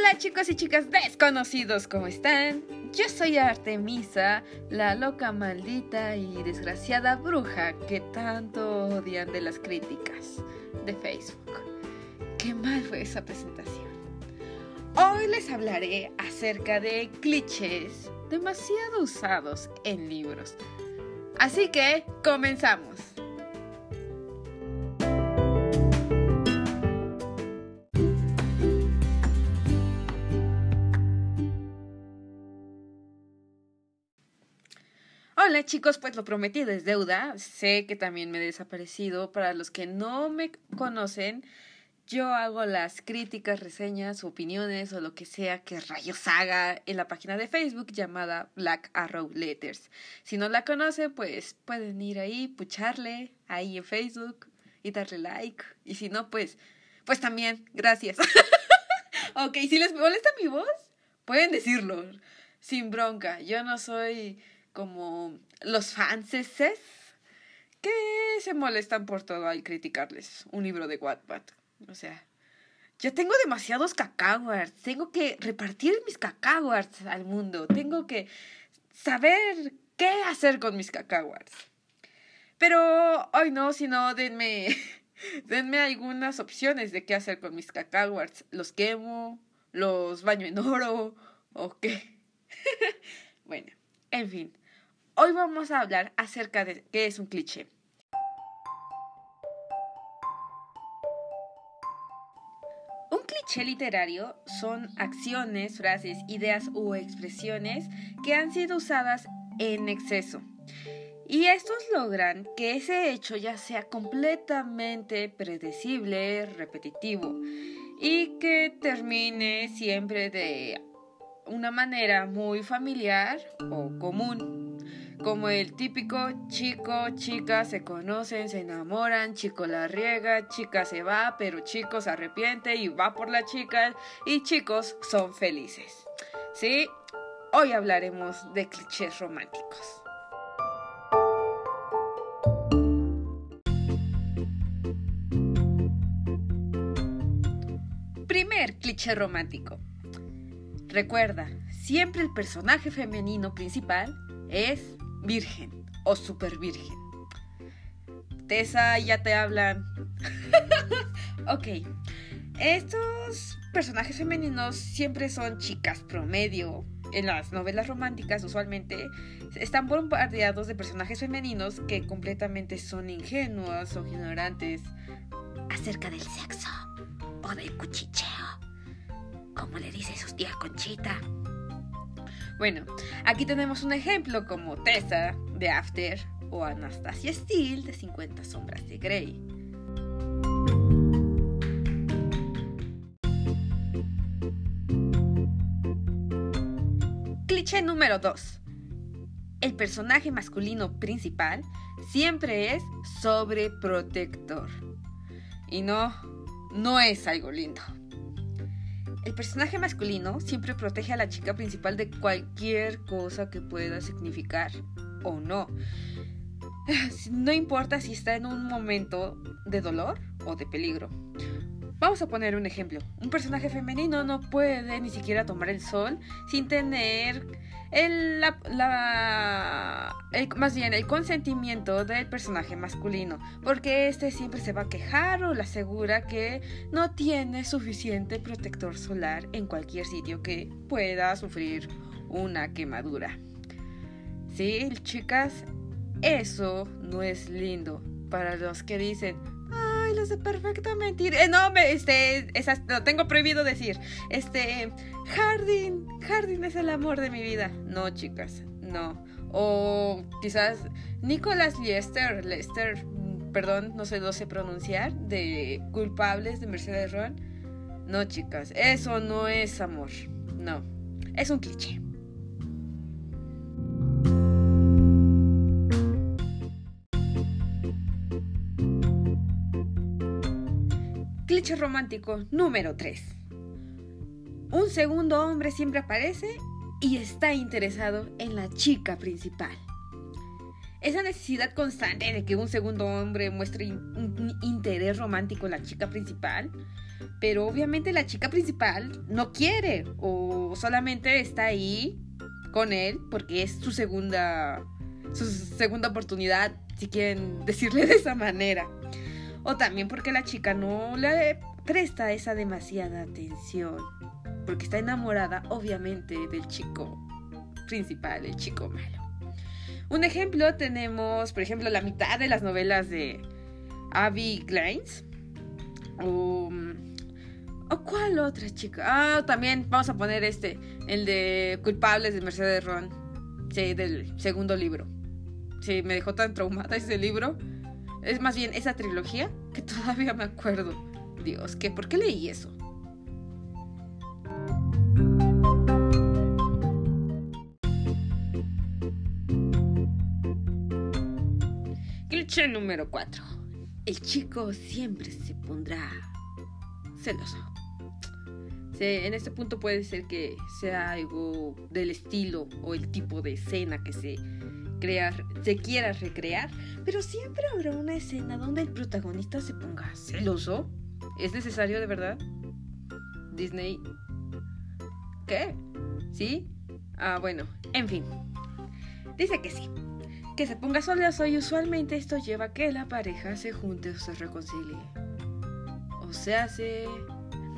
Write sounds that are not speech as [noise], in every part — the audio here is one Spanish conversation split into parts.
Hola chicos y chicas desconocidos, ¿cómo están? Yo soy Artemisa, la loca maldita y desgraciada bruja que tanto odian de las críticas de Facebook. Qué mal fue esa presentación. Hoy les hablaré acerca de clichés demasiado usados en libros. Así que, comenzamos. Hola chicos, pues lo prometido es deuda. Sé que también me he desaparecido. Para los que no me conocen, yo hago las críticas, reseñas, opiniones o lo que sea que rayos haga en la página de Facebook llamada Black Arrow Letters. Si no la conoce, pues pueden ir ahí, pucharle ahí en Facebook y darle like. Y si no, pues, pues también, gracias. [laughs] ok, si les molesta mi voz, pueden decirlo, sin bronca. Yo no soy como los fanses que se molestan por todo al criticarles un libro de Wattpad. O sea, yo tengo demasiados cacahuarts, tengo que repartir mis cacahuarts al mundo, tengo que saber qué hacer con mis cacahuarts. Pero hoy no, sino denme, [laughs] denme algunas opciones de qué hacer con mis cacahuarts. ¿Los quemo? ¿Los baño en oro? ¿O qué? [laughs] bueno, en fin. Hoy vamos a hablar acerca de qué es un cliché. Un cliché literario son acciones, frases, ideas u expresiones que han sido usadas en exceso. Y estos logran que ese hecho ya sea completamente predecible, repetitivo y que termine siempre de una manera muy familiar o común como el típico chico, chica se conocen, se enamoran, chico la riega, chica se va, pero chico se arrepiente y va por la chica y chicos son felices. Sí, hoy hablaremos de clichés románticos. Primer cliché romántico. Recuerda, siempre el personaje femenino principal es virgen o super virgen. Tessa ya te hablan. [laughs] ok. Estos personajes femeninos siempre son chicas promedio. En las novelas románticas usualmente están bombardeados de personajes femeninos que completamente son ingenuos o ignorantes acerca del sexo o del cuchicheo, como le dice su tía Conchita. Bueno, aquí tenemos un ejemplo como Tessa de After o Anastasia Steele de 50 sombras de Grey. Cliché número 2. El personaje masculino principal siempre es sobreprotector. Y no, no es algo lindo. El personaje masculino siempre protege a la chica principal de cualquier cosa que pueda significar o no. [sighs] No importa si está en un momento de dolor o de peligro. Vamos a poner un ejemplo. Un personaje femenino no puede ni siquiera tomar el sol sin tener el, la, más bien el consentimiento del personaje masculino, porque este siempre se va a quejar o le asegura que no tiene suficiente protector solar en cualquier sitio que pueda sufrir una quemadura. Sí, chicas, eso no es lindo para los que dicen, lo sé perfectamente. Eh, no, me, este, lo tengo prohibido decir. Este, Hardin, Hardin es el amor de mi vida. No, chicas, no. O quizás Nicholas Lester, Lester, perdón, no sé, lo sé pronunciar, de culpables de Mercedes Ron. No, chicas, eso no es amor. No, es un cliché. Cliché romántico número 3 un segundo hombre siempre aparece y está interesado en la chica principal. esa necesidad constante de que un segundo hombre muestre un interés romántico en la chica principal, pero obviamente la chica principal no quiere o solamente está ahí con él porque es su segunda su segunda oportunidad, si quieren decirle de esa manera. O también porque la chica no le presta esa demasiada atención, porque está enamorada obviamente del chico principal, el chico malo. Un ejemplo tenemos, por ejemplo, la mitad de las novelas de Abby Glines. O, ¿O cuál otra chica? Ah, también vamos a poner este, el de Culpables de Mercedes Ron. Sí, del segundo libro. Sí, me dejó tan traumada ese libro. Es más bien esa trilogía que [laughs] todavía me acuerdo. Dios, ¿qué? ¿por qué leí eso? número 4. El chico siempre se pondrá celoso. en este punto puede ser que sea algo del estilo o el tipo de escena que se, crea, se quiera recrear, pero siempre habrá una escena donde el protagonista se ponga celoso. ¿Es necesario de verdad? Disney. ¿Qué? ¿Sí? Ah, bueno, en fin. Dice que sí que se ponga soleoso y usualmente esto lleva a que la pareja se junte o se reconcilie. O se hace...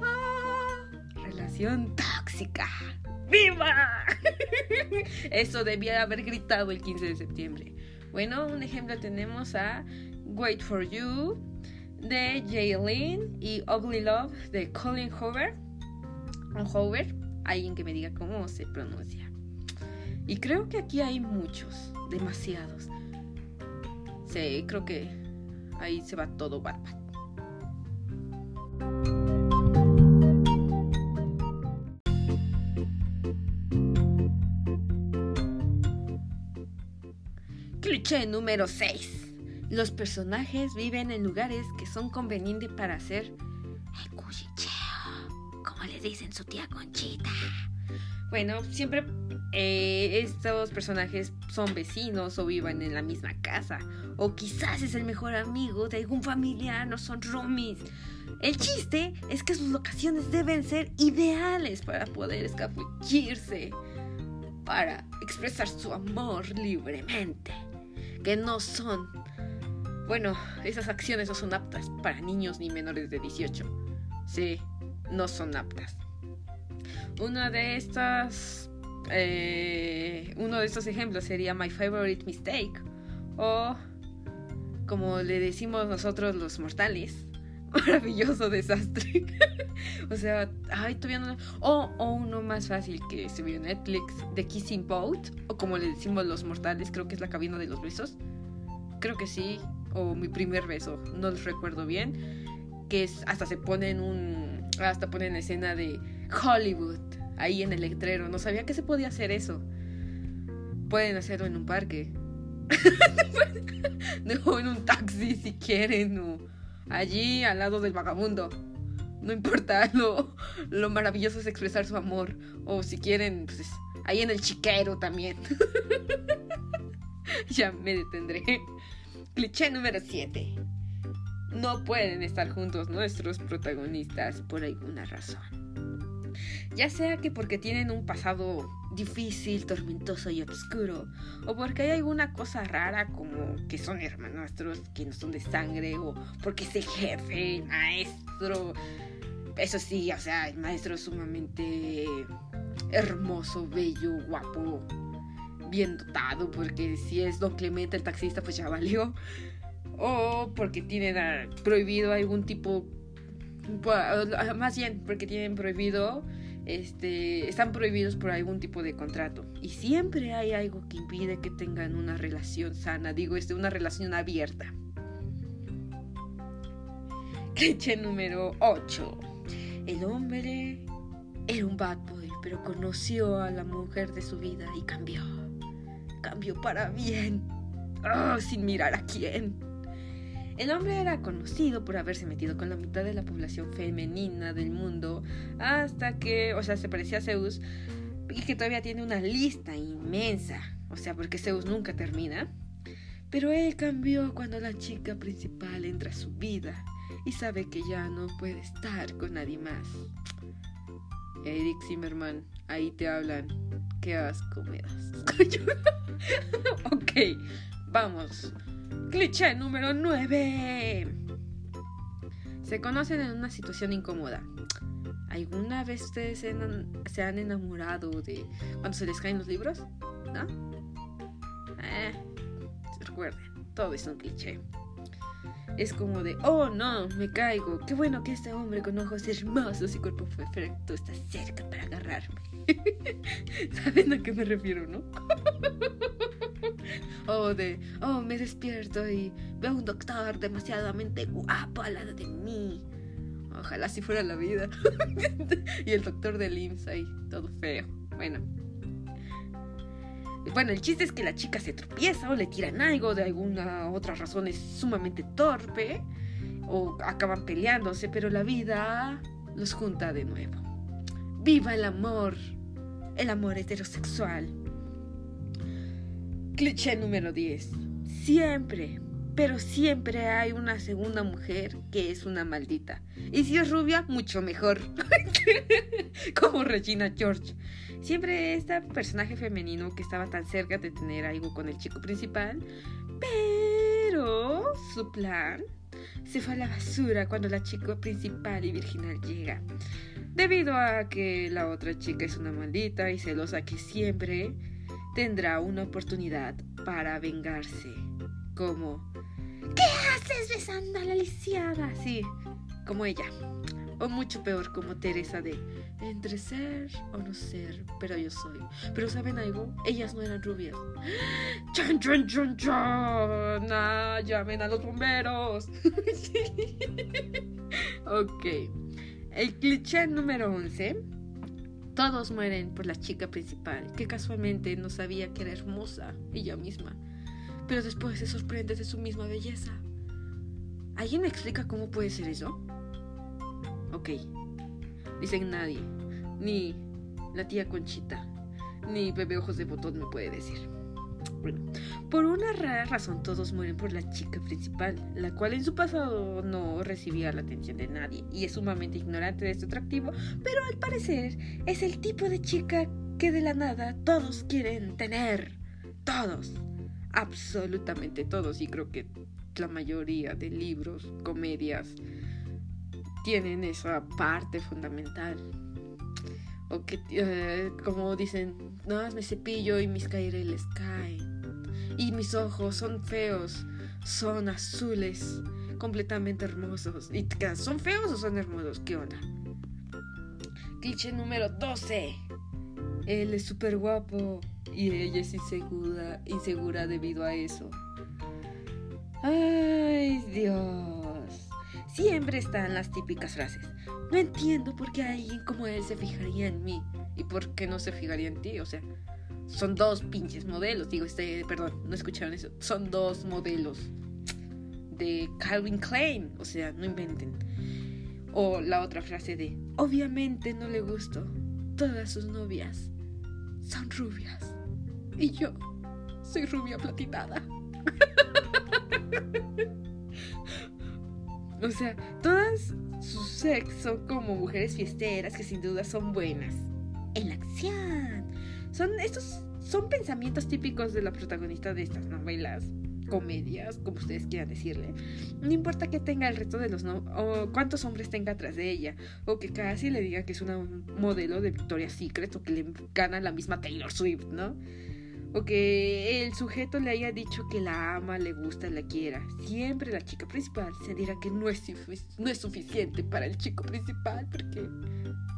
¡Ah! Relación tóxica. ¡Viva! [laughs] Eso debía haber gritado el 15 de septiembre. Bueno, un ejemplo tenemos a Wait for You de Jaylin y Ugly Love de Colin Hoover. Hoover, alguien que me diga cómo se pronuncia. Y creo que aquí hay muchos, demasiados. Sí, creo que ahí se va todo Batman. Número 6. Los personajes viven en lugares que son convenientes para hacer el cuchicheo, como le dicen su tía Conchita. Bueno, siempre eh, estos personajes son vecinos o viven en la misma casa. O quizás es el mejor amigo de algún familiar, no son roomies. El chiste es que sus locaciones deben ser ideales para poder escabullirse, para expresar su amor libremente. Que no son... Bueno, esas acciones no son aptas para niños ni menores de 18. Sí, no son aptas. Una de estas eh, uno de estos ejemplos sería My Favorite Mistake o como le decimos nosotros los mortales, maravilloso desastre. [laughs] o sea, ay, todavía no. O, o, uno más fácil que se vio en Netflix, The Kissing Boat, o como le decimos los mortales, creo que es la cabina de los besos. Creo que sí, o mi primer beso, no los recuerdo bien. Que es, hasta se pone en un. Hasta ponen escena de Hollywood ahí en el letrero. No sabía que se podía hacer eso. Pueden hacerlo en un parque. [laughs] no, en un taxi si quieren. O allí al lado del vagabundo. No importa, [laughs] lo, lo maravilloso es expresar su amor. O si quieren, pues ahí en el chiquero también. [laughs] ya me detendré. Cliché número 7. No pueden estar juntos nuestros protagonistas por alguna razón. Ya sea que porque tienen un pasado difícil, tormentoso y oscuro, o porque hay alguna cosa rara como que son hermanastros que no son de sangre, o porque es el jefe, maestro. Eso sí, o sea, el maestro es sumamente hermoso, bello, guapo, bien dotado, porque si es Don Clemente el taxista, pues ya valió. O porque tienen prohibido algún tipo más bien porque tienen prohibido este, están prohibidos por algún tipo de contrato. Y siempre hay algo que impide que tengan una relación sana, digo, este, una relación abierta. Cliché número 8. El hombre era un bad boy, pero conoció a la mujer de su vida y cambió. Cambió para bien. Oh, sin mirar a quién. El hombre era conocido por haberse metido con la mitad de la población femenina del mundo hasta que, o sea, se parecía a Zeus y que todavía tiene una lista inmensa, o sea, porque Zeus nunca termina. Pero él cambió cuando la chica principal entra a su vida y sabe que ya no puede estar con nadie más. Eric Zimmerman, ahí te hablan. Qué asco me das. [laughs] ok, vamos. Cliché número 9. Se conocen en una situación incómoda. ¿Alguna vez ustedes se han enamorado de cuando se les caen los libros? ¿No? Eh, recuerden, todo es un cliché. Es como de, oh no, me caigo. Qué bueno que este hombre con ojos hermosos y cuerpo perfecto está cerca para agarrarme. [laughs] ¿Saben a qué me refiero, no? [laughs] de, oh, me despierto y veo a un doctor demasiadamente guapo al lado de mí. Ojalá si fuera la vida. [laughs] y el doctor de IMSS ahí, todo feo. Bueno. Bueno, el chiste es que la chica se tropieza o le tiran algo de alguna otra razón es sumamente torpe o acaban peleándose, pero la vida los junta de nuevo. ¡Viva el amor! El amor heterosexual. Cliché número 10. Siempre, pero siempre hay una segunda mujer que es una maldita. Y si es rubia, mucho mejor. [laughs] Como Regina George. Siempre este personaje femenino que estaba tan cerca de tener algo con el chico principal. Pero su plan se fue a la basura cuando la chica principal y virginal llega. Debido a que la otra chica es una maldita y celosa que siempre tendrá una oportunidad para vengarse. Como ¿Qué haces besando a la lisiada? Sí, como ella. O mucho peor, como Teresa de entre ser o no ser, pero yo soy. Pero ¿saben algo? Ellas no eran rubias. [gasps] ¡Chan, chan, chan, chan! Ah, ¡Llamen a los bomberos! [laughs] ok. El cliché número 11. Todos mueren por la chica principal, que casualmente no sabía que era hermosa, ella misma pero después se sorprende de su misma belleza. ¿Alguien me explica cómo puede ser eso? Ok. Dicen nadie. Ni la tía Conchita. Ni bebé ojos de botón me puede decir. Por una rara razón todos mueren por la chica principal, la cual en su pasado no recibía la atención de nadie y es sumamente ignorante de su atractivo, pero al parecer es el tipo de chica que de la nada todos quieren tener. Todos absolutamente todos y creo que la mayoría de libros, comedias, tienen esa parte fundamental. O que, eh, como dicen, no, me cepillo y mis caireles caen. Y mis ojos son feos, son azules, completamente hermosos. ¿Y son feos o son hermosos? ¿Qué onda? Cliché número 12. Él es súper guapo y ella es insegura, insegura debido a eso. Ay, Dios. Siempre están las típicas frases. No entiendo por qué alguien como él se fijaría en mí y por qué no se fijaría en ti. O sea, son dos pinches modelos. Digo, este, perdón, no escucharon eso. Son dos modelos de Calvin Klein. O sea, no inventen. O la otra frase de, obviamente no le gusto. Todas sus novias son rubias. Y yo soy rubia platinada. [laughs] o sea, todas sus sex son como mujeres fiesteras que sin duda son buenas. En la acción. Son estos son pensamientos típicos de la protagonista de estas novelas, comedias, como ustedes quieran decirle. No importa que tenga el resto de los no o cuántos hombres tenga atrás de ella, o que casi le diga que es una modelo de Victoria's Secret o que le gana la misma Taylor Swift, ¿no? O que el sujeto le haya dicho que la ama, le gusta, la quiera. Siempre la chica principal se dirá que no es, no es suficiente para el chico principal porque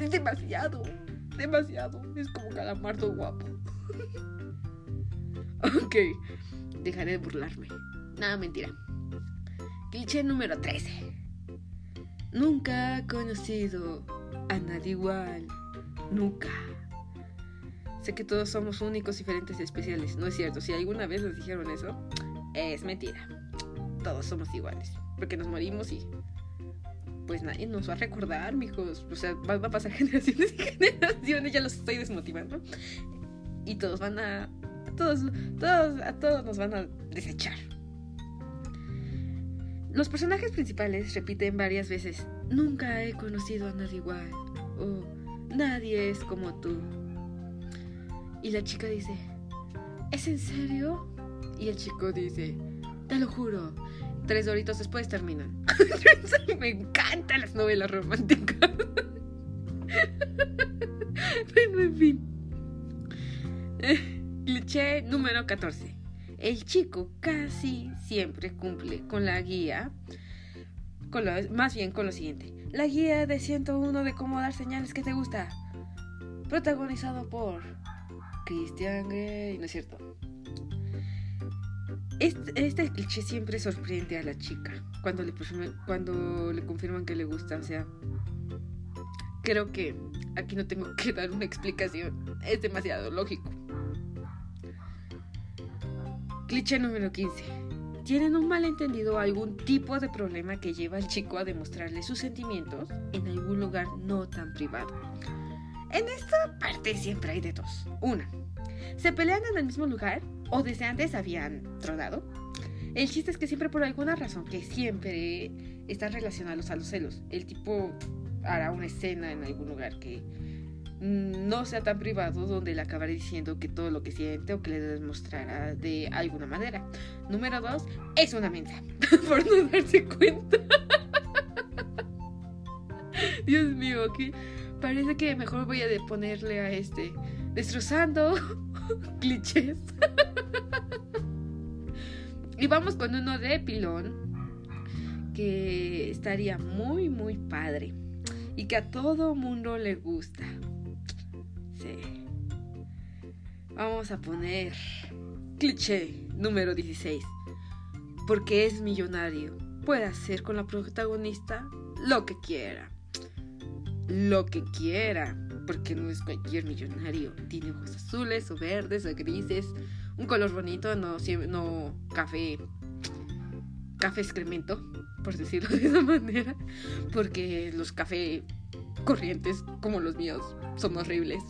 es demasiado, demasiado. Es como calamardo guapo. [laughs] ok, dejaré de burlarme. Nada, mentira. Cliché número 13. Nunca he conocido a nadie igual. Nunca. Sé que todos somos únicos, diferentes y especiales. No es cierto. Si alguna vez les dijeron eso, es mentira. Todos somos iguales. Porque nos morimos y. Pues nadie nos va a recordar, mijos. O sea, va, a pasar [laughs] generaciones y generaciones. Ya los estoy desmotivando. Y todos van a. todos, todos, a todos nos van a desechar. Los personajes principales repiten varias veces, nunca he conocido a nadie igual o nadie es como tú. Y la chica dice, ¿es en serio? Y el chico dice, te lo juro. Tres horitos después terminan. [laughs] Me encantan las novelas románticas. [laughs] bueno, en fin. Cliché número 14. El chico casi siempre cumple con la guía, con lo, más bien con lo siguiente. La guía de 101 de cómo dar señales que te gusta. Protagonizado por Christian Grey, ¿no es cierto? Este, este, cliché siempre sorprende a la chica cuando le, cuando le confirman que le gusta. O sea, creo que aquí no tengo [laughs] que dar una explicación. Es demasiado lógico. Cliché número 15. Tienen un malentendido o algún tipo de problema que lleva al chico a demostrarle sus sentimientos en algún lugar no tan privado. En esta parte siempre hay de dos. Una, se pelean en el mismo lugar o desde antes habían tronado. El chiste es que siempre por alguna razón que siempre están relacionados a los celos, el tipo hará una escena en algún lugar que no sea tan privado donde le acabará diciendo que todo lo que siente o que le demostrará de alguna manera. Número dos, es una mensa, [laughs] por no darse cuenta. [laughs] Dios mío, aquí parece que mejor voy a ponerle a este destrozando [laughs] clichés. y vamos con uno de pilón que estaría muy muy padre y que a todo mundo le gusta. Sí. Vamos a poner cliché número 16. Porque es millonario. Puede hacer con la protagonista lo que quiera. Lo que quiera. Porque no es cualquier millonario. Tiene ojos azules o verdes o grises. Un color bonito, no, no café. Café excremento, por decirlo de esa [laughs] manera. Porque los café corrientes como los míos son horribles.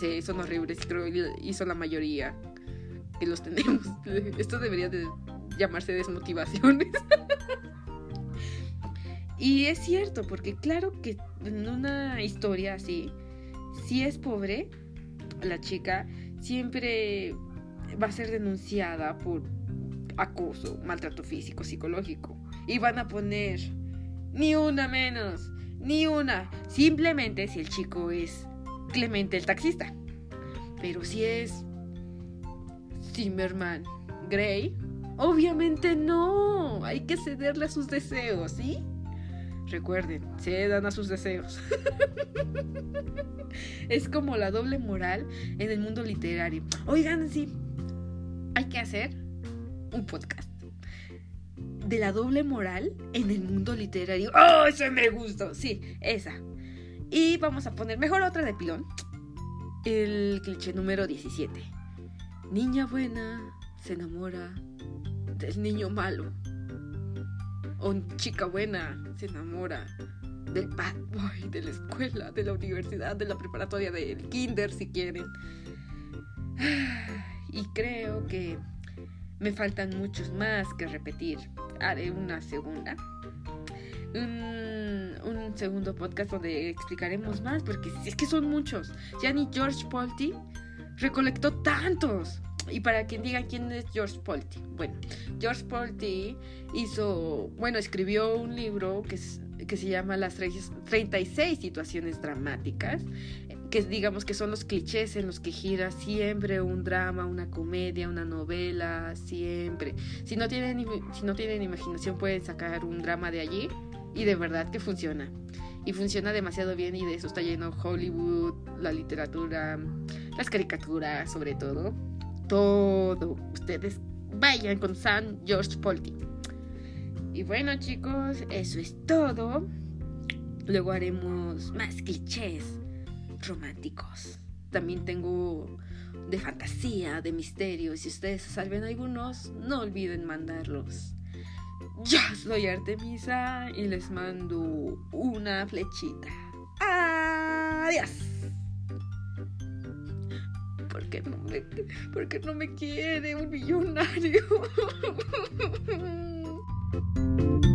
Sí, son horribles, creo, y son la mayoría que los tenemos. [laughs] Esto debería de llamarse desmotivaciones. [laughs] y es cierto, porque claro que en una historia así, si es pobre, la chica siempre va a ser denunciada por acoso, maltrato físico, psicológico. Y van a poner ni una menos, ni una. Simplemente si el chico es Clemente el taxista. Pero si es Zimmerman Gray, obviamente no. Hay que cederle a sus deseos, ¿sí? Recuerden, cedan a sus deseos. [laughs] es como la doble moral en el mundo literario. Oigan, sí, hay que hacer un podcast de la doble moral en el mundo literario. ¡Oh, ese me gustó! Sí, esa. Y vamos a poner mejor otra de pilón. El cliché número 17. Niña buena se enamora del niño malo. O chica buena se enamora del bad boy, de la escuela, de la universidad, de la preparatoria, del kinder si quieren. [sighs] Y creo que me faltan muchos más que repetir. Haré una segunda un, segundo podcast donde explicaremos más, porque es que son muchos. Ya ni George Polti recolectó tantos. Y para quien diga quién es George Polti. Bueno, George Polti hizo, bueno, escribió un libro que, que se llama Las 36 situaciones dramáticas, que digamos que son los clichés en los que gira siempre un drama, una comedia, una novela, siempre. Si no tienen, si no tienen imaginación pueden sacar un drama de allí y de verdad que funciona. Y funciona demasiado bien y de eso está lleno Hollywood, la literatura, las caricaturas sobre todo. Todo. Ustedes vayan con San George Polti. Y bueno chicos, eso es todo. Luego haremos más clichés románticos. También tengo de fantasía, de misterio. Si ustedes salven algunos, no olviden mandarlos. Yo soy Artemisa y les mando una flechita. Adiós. ¿Por qué no me, por qué no me quiere un millonario? [laughs]